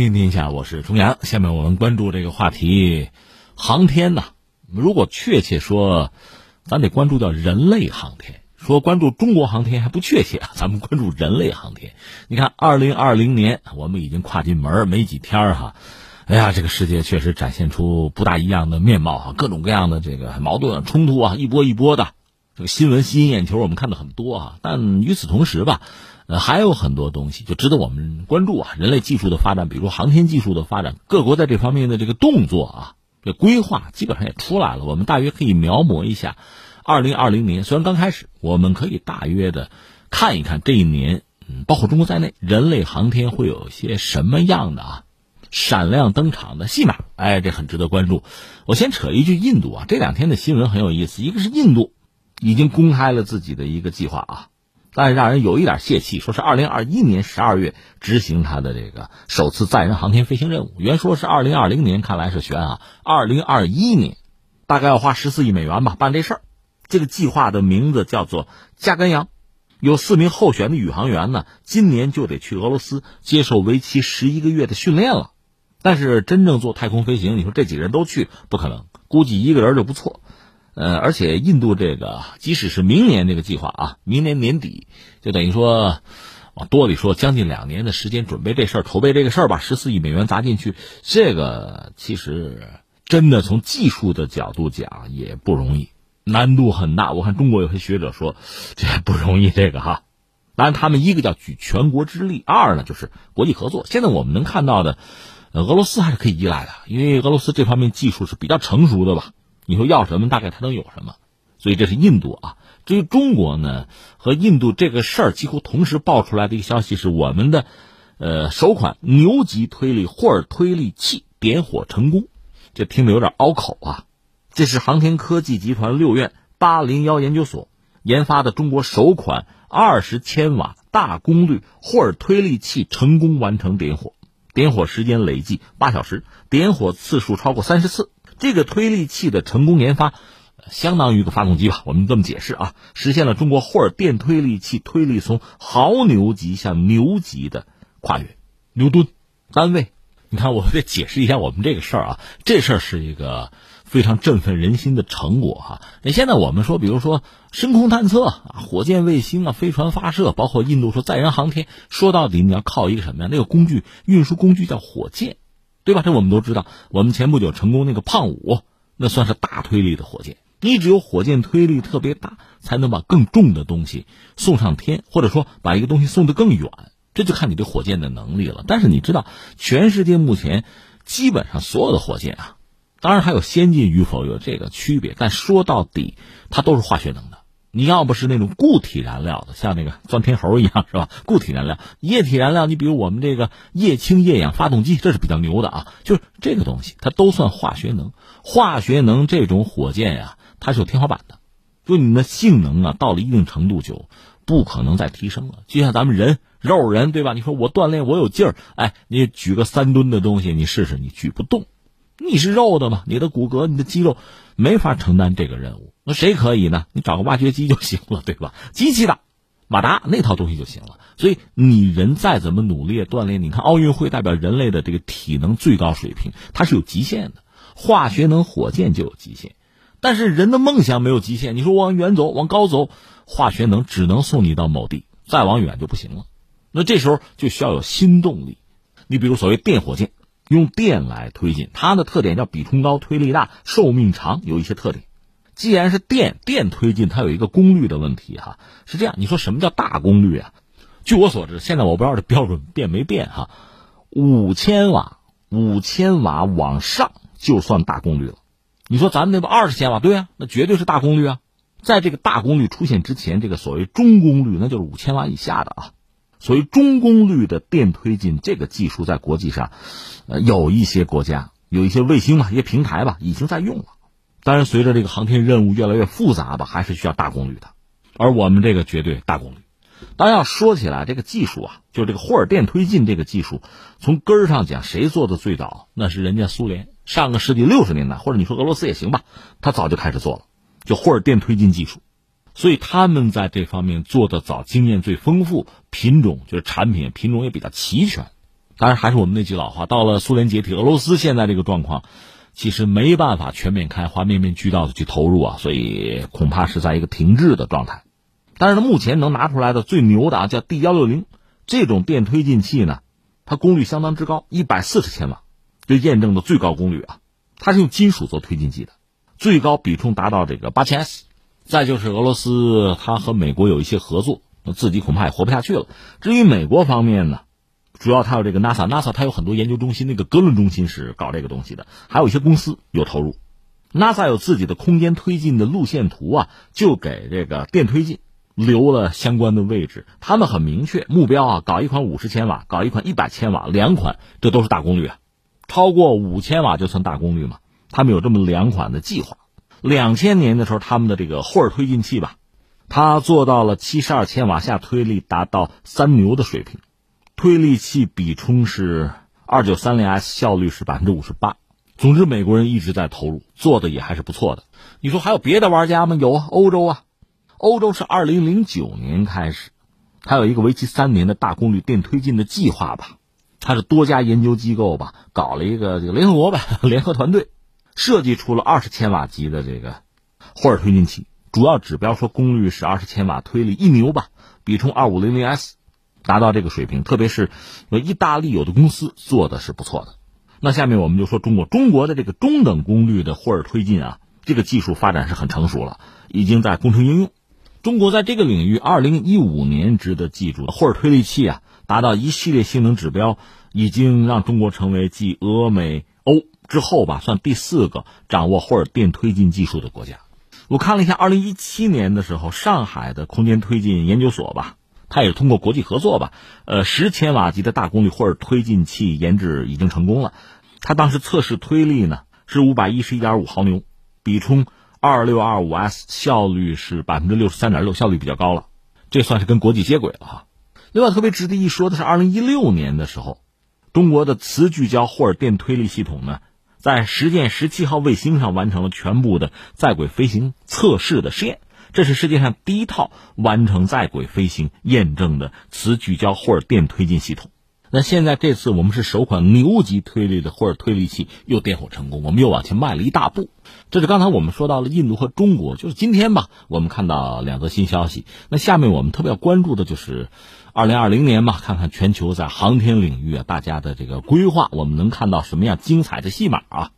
听天下，我是重阳。下面我们关注这个话题，航天呢？如果确切说，咱得关注到人类航天。说关注中国航天还不确切啊，咱们关注人类航天。你看，二零二零年我们已经跨进门没几天哈，哎呀，这个世界确实展现出不大一样的面貌哈，各种各样的这个矛盾冲突啊，一波一波的。这个新闻吸引眼球，我们看的很多啊。但与此同时吧，呃，还有很多东西就值得我们关注啊。人类技术的发展，比如航天技术的发展，各国在这方面的这个动作啊，这规划基本上也出来了。我们大约可以描摹一下。二零二零年虽然刚开始，我们可以大约的看一看这一年，嗯，包括中国在内，人类航天会有些什么样的啊闪亮登场的戏码？哎，这很值得关注。我先扯一句印度啊，这两天的新闻很有意思。一个是印度已经公开了自己的一个计划啊，但是让人有一点泄气，说是二零二一年十二月执行他的这个首次载人航天飞行任务。原说是二零二零年，看来是悬啊，二零二一年大概要花十四亿美元吧办这事儿。这个计划的名字叫做“加甘阳”，有四名候选的宇航员呢，今年就得去俄罗斯接受为期十一个月的训练了。但是真正做太空飞行，你说这几个人都去不可能，估计一个人就不错。呃，而且印度这个即使是明年这个计划啊，明年年底就等于说往多里说将近两年的时间准备这事儿、筹备这个事儿吧，十四亿美元砸进去，这个其实真的从技术的角度讲也不容易。难度很大，我看中国有些学者说，这不容易，这个哈。当然，他们一个叫举全国之力，二呢就是国际合作。现在我们能看到的，俄罗斯还是可以依赖的，因为俄罗斯这方面技术是比较成熟的吧。你说要什么，大概它能有什么。所以这是印度啊。至于中国呢，和印度这个事儿几乎同时爆出来的一个消息是，我们的呃首款牛级推力霍尔推力器点火成功，这听着有点拗口啊。这是航天科技集团六院八零幺研究所研发的中国首款二十千瓦大功率霍尔推力器成功完成点火，点火时间累计八小时，点火次数超过三十次。这个推力器的成功研发，相当于一个发动机吧，我们这么解释啊，实现了中国霍尔电推力器推力从毫牛级向牛级的跨越。牛顿单位，你看，我得解释一下我们这个事儿啊，这事儿是一个。非常振奋人心的成果哈！那现在我们说，比如说深空探测啊、火箭、卫星啊、飞船发射，包括印度说载人航天，说到底你要靠一个什么呀？那个工具运输工具叫火箭，对吧？这我们都知道。我们前不久成功那个胖五，那算是大推力的火箭。你只有火箭推力特别大，才能把更重的东西送上天，或者说把一个东西送得更远。这就看你这火箭的能力了。但是你知道，全世界目前基本上所有的火箭啊。当然还有先进与否有这个区别，但说到底，它都是化学能的。你要不是那种固体燃料的，像那个 钻天猴一样，是吧？固体燃料、液体燃料，你比如我们这个液氢液氧发动机，这是比较牛的啊。就是这个东西，它都算化学能。化学能这种火箭呀，它是有天花板的，就你的性能啊，到了一定程度就不可能再提升了。就像咱们人肉人，对吧？你说我锻炼，我有劲儿，哎，你举个三吨的东西，你试试，你举不动。你是肉的嘛？你的骨骼、你的肌肉没法承担这个任务。那谁可以呢？你找个挖掘机就行了，对吧？机器的马达那套东西就行了。所以你人再怎么努力锻炼，你看奥运会代表人类的这个体能最高水平，它是有极限的。化学能、火箭就有极限，但是人的梦想没有极限。你说往远走、往高走，化学能只能送你到某地，再往远就不行了。那这时候就需要有新动力。你比如所谓电火箭。用电来推进，它的特点叫比冲高、推力大、寿命长，有一些特点。既然是电电推进，它有一个功率的问题哈。是这样，你说什么叫大功率啊？据我所知，现在我不知道这标准变没变哈。五千瓦，五千瓦往上就算大功率了。你说咱们那不二十千瓦？对啊，那绝对是大功率啊。在这个大功率出现之前，这个所谓中功率，那就是五千瓦以下的啊。所谓中功率的电推进这个技术，在国际上，呃，有一些国家有一些卫星吧，一些平台吧，已经在用了。当然，随着这个航天任务越来越复杂吧，还是需要大功率的。而我们这个绝对大功率。当然要说起来，这个技术啊，就这个霍尔电推进这个技术，从根儿上讲，谁做的最早？那是人家苏联，上个世纪六十年代，或者你说俄罗斯也行吧，他早就开始做了，就霍尔电推进技术。所以他们在这方面做的早，经验最丰富，品种就是产品品种也比较齐全，当然，还是我们那句老话，到了苏联解体，俄罗斯现在这个状况，其实没办法全面开花、面面俱到的去投入啊，所以恐怕是在一个停滞的状态。但是呢，目前能拿出来的最牛的啊，叫 D 幺六零这种电推进器呢，它功率相当之高，一百四十千瓦，这验证的最高功率啊。它是用金属做推进剂的，最高比重达到这个八千 S。再就是俄罗斯，它和美国有一些合作，自己恐怕也活不下去了。至于美国方面呢？主要它有这个 NASA，NASA 它有很多研究中心，那个格伦中心是搞这个东西的，还有一些公司有投入。NASA 有自己的空间推进的路线图啊，就给这个电推进留了相关的位置。他们很明确目标啊，搞一款五十千瓦，搞一款一百千瓦，两款这都是大功率啊。超过五千瓦就算大功率嘛？他们有这么两款的计划。两千年的时候，他们的这个霍尔推进器吧，它做到了七十二千瓦下推力达到三牛的水平。推力器比冲是二九三零 S，效率是百分之五十八。总之，美国人一直在投入，做的也还是不错的。你说还有别的玩家吗？有啊，欧洲啊，欧洲是二零零九年开始，它有一个为期三年的大功率电推进的计划吧。它是多家研究机构吧搞了一个这个联合国吧 联合团队，设计出了二十千瓦级的这个霍尔推进器，主要指标说功率是二十千瓦，推力一牛吧，比冲二五零零 S。达到这个水平，特别是意大利有的公司做的是不错的。那下面我们就说中国，中国的这个中等功率的霍尔推进啊，这个技术发展是很成熟了，已经在工程应用。中国在这个领域，二零一五年值得记住，霍尔推力器啊，达到一系列性能指标，已经让中国成为继俄美欧之后吧，算第四个掌握霍尔电推进技术的国家。我看了一下，二零一七年的时候，上海的空间推进研究所吧。它也是通过国际合作吧，呃，十千瓦级的大功率霍尔推进器研制已经成功了。它当时测试推力呢是五百一十一点五毫牛，比冲二六二五 S，效率是百分之六十三点六，效率比较高了。这算是跟国际接轨了哈。另外特别值得一说的是，二零一六年的时候，中国的磁聚焦霍尔电推力系统呢，在实践十七号卫星上完成了全部的在轨飞行测试的试验。这是世界上第一套完成在轨飞行验证的磁聚焦霍尔电推进系统。那现在这次我们是首款牛级推力的霍尔推力器又点火成功，我们又往前迈了一大步。这是刚才我们说到了印度和中国，就是今天吧，我们看到两则新消息。那下面我们特别要关注的就是二零二零年嘛，看看全球在航天领域啊大家的这个规划，我们能看到什么样精彩的戏码啊？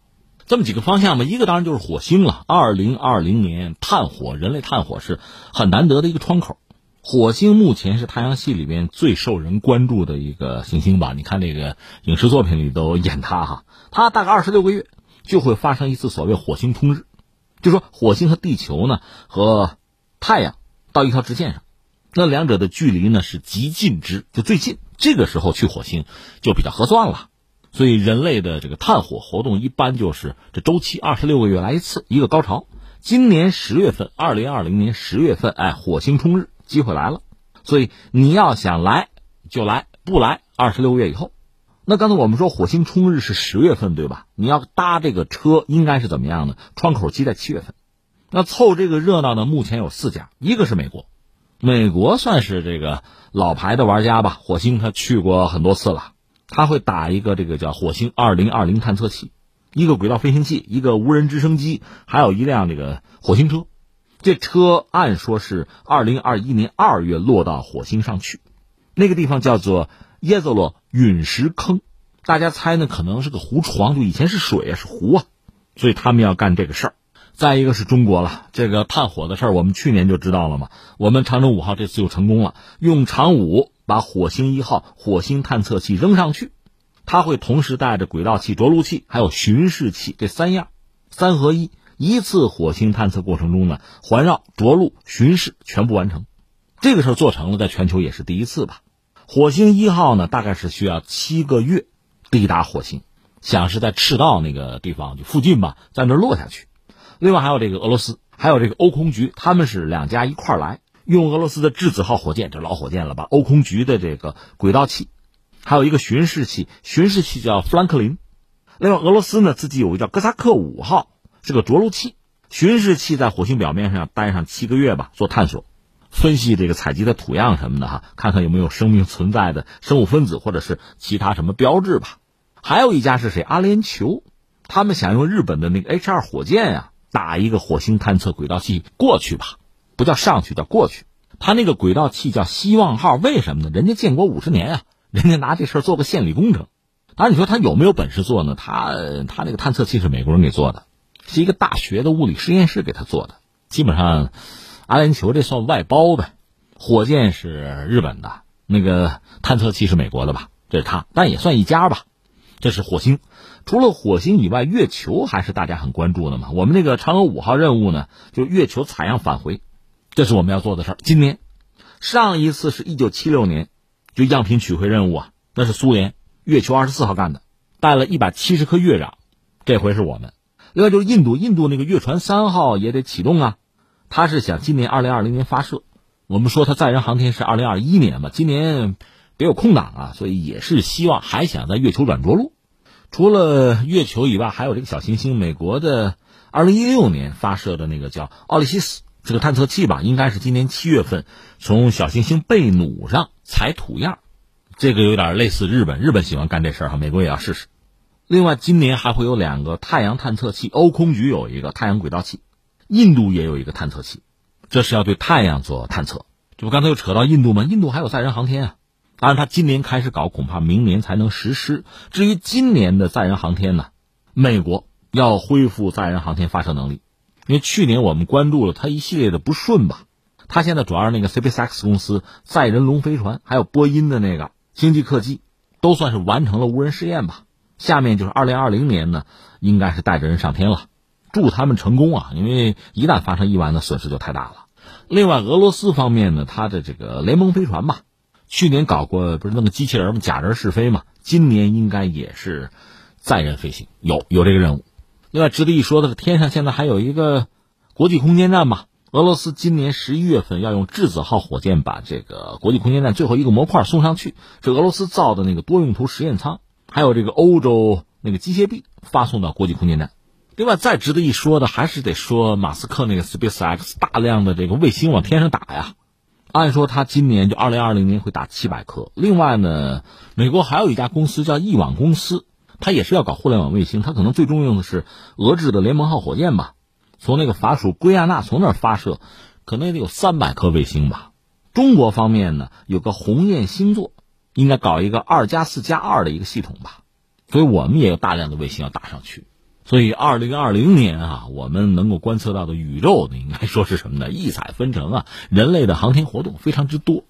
这么几个方向吧，一个当然就是火星了。二零二零年探火，人类探火是很难得的一个窗口。火星目前是太阳系里边最受人关注的一个行星吧？你看这个影视作品里都演它哈。它大概二十六个月就会发生一次所谓火星冲日，就说火星和地球呢和太阳到一条直线上，那两者的距离呢是极近之，就最近。这个时候去火星就比较合算了。所以，人类的这个探火活动一般就是这周期二十六个月来一次，一个高潮。今年十月份，二零二零年十月份，哎，火星冲日机会来了。所以你要想来就来，不来二十六个月以后。那刚才我们说火星冲日是十月份，对吧？你要搭这个车，应该是怎么样呢？窗口期在七月份。那凑这个热闹呢？目前有四家，一个是美国，美国算是这个老牌的玩家吧。火星他去过很多次了。他会打一个这个叫火星二零二零探测器，一个轨道飞行器，一个无人直升机，还有一辆这个火星车。这车按说是二零二一年二月落到火星上去，那个地方叫做耶泽洛陨石坑，大家猜呢可能是个湖床，就以前是水啊，是湖啊，所以他们要干这个事儿。再一个是中国了，这个探火的事儿我们去年就知道了嘛，我们长征五号这次又成功了，用长五。把火星一号火星探测器扔上去，它会同时带着轨道器、着陆器还有巡视器这三样，三合一。一次火星探测过程中呢，环绕、着陆、巡视全部完成。这个事儿做成了，在全球也是第一次吧。火星一号呢，大概是需要七个月抵达火星，想是在赤道那个地方就附近吧，在那落下去。另外还有这个俄罗斯，还有这个欧空局，他们是两家一块儿来。用俄罗斯的质子号火箭，这老火箭了吧？欧空局的这个轨道器，还有一个巡视器，巡视器叫富兰克林。另外，俄罗斯呢自己有一个叫哥萨克五号，是个着陆器。巡视器在火星表面上待上七个月吧，做探索。分析这个采集的土样什么的哈，看看有没有生命存在的生物分子或者是其他什么标志吧。还有一家是谁？阿联酋，他们想用日本的那个 H 二火箭呀，打一个火星探测轨道器过去吧，不叫上去，叫过去。他那个轨道器叫希望号，为什么呢？人家建国五十年啊，人家拿这事儿做个献礼工程。当然，你说他有没有本事做呢？他他那个探测器是美国人给做的，是一个大学的物理实验室给他做的。基本上，阿联酋这算外包呗。火箭是日本的，那个探测器是美国的吧？这是他，但也算一家吧。这是火星，除了火星以外，月球还是大家很关注的嘛。我们那个嫦娥五号任务呢，就月球采样返回，这是我们要做的事儿。今年，上一次是一九七六年，就样品取回任务啊，那是苏联。月球二十四号干的，带了一百七十颗月壤，这回是我们。另外就是印度，印度那个月船三号也得启动啊，他是想今年二零二零年发射。我们说他载人航天是二零二一年嘛，今年别有空档啊，所以也是希望还想在月球软着陆。除了月球以外，还有这个小行星，美国的二零一六年发射的那个叫奥利西斯这个探测器吧，应该是今年七月份从小行星贝努上采土样。这个有点类似日本，日本喜欢干这事儿哈，美国也要试试。另外，今年还会有两个太阳探测器，欧空局有一个太阳轨道器，印度也有一个探测器，这是要对太阳做探测。这不刚才又扯到印度吗？印度还有载人航天啊，当然他今年开始搞，恐怕明年才能实施。至于今年的载人航天呢，美国要恢复载人航天发射能力，因为去年我们关注了它一系列的不顺吧，它现在主要是那个 SpaceX 公司载人龙飞船，还有波音的那个。星际客机都算是完成了无人试验吧，下面就是二零二零年呢，应该是带着人上天了，祝他们成功啊！因为一旦发生意外，那损失就太大了。另外，俄罗斯方面呢，它的这个联盟飞船吧，去年搞过不是那个机器人吗？假人试飞嘛，今年应该也是载人飞行，有有这个任务。另外，值得一说的是，天上现在还有一个国际空间站嘛。俄罗斯今年十一月份要用质子号火箭把这个国际空间站最后一个模块送上去，是俄罗斯造的那个多用途实验舱，还有这个欧洲那个机械臂发送到国际空间站。另外，再值得一说的还是得说马斯克那个 SpaceX 大量的这个卫星往天上打呀。按说他今年就二零二零年会打七百颗。另外呢，美国还有一家公司叫亿网公司，它也是要搞互联网卫星，它可能最终用的是俄制的联盟号火箭吧。从那个法属圭亚那从那儿发射，可能也得有三百颗卫星吧。中国方面呢，有个鸿雁星座，应该搞一个二加四加二的一个系统吧。所以我们也有大量的卫星要打上去。所以二零二零年啊，我们能够观测到的宇宙，应该说是什么呢？异彩纷呈啊，人类的航天活动非常之多。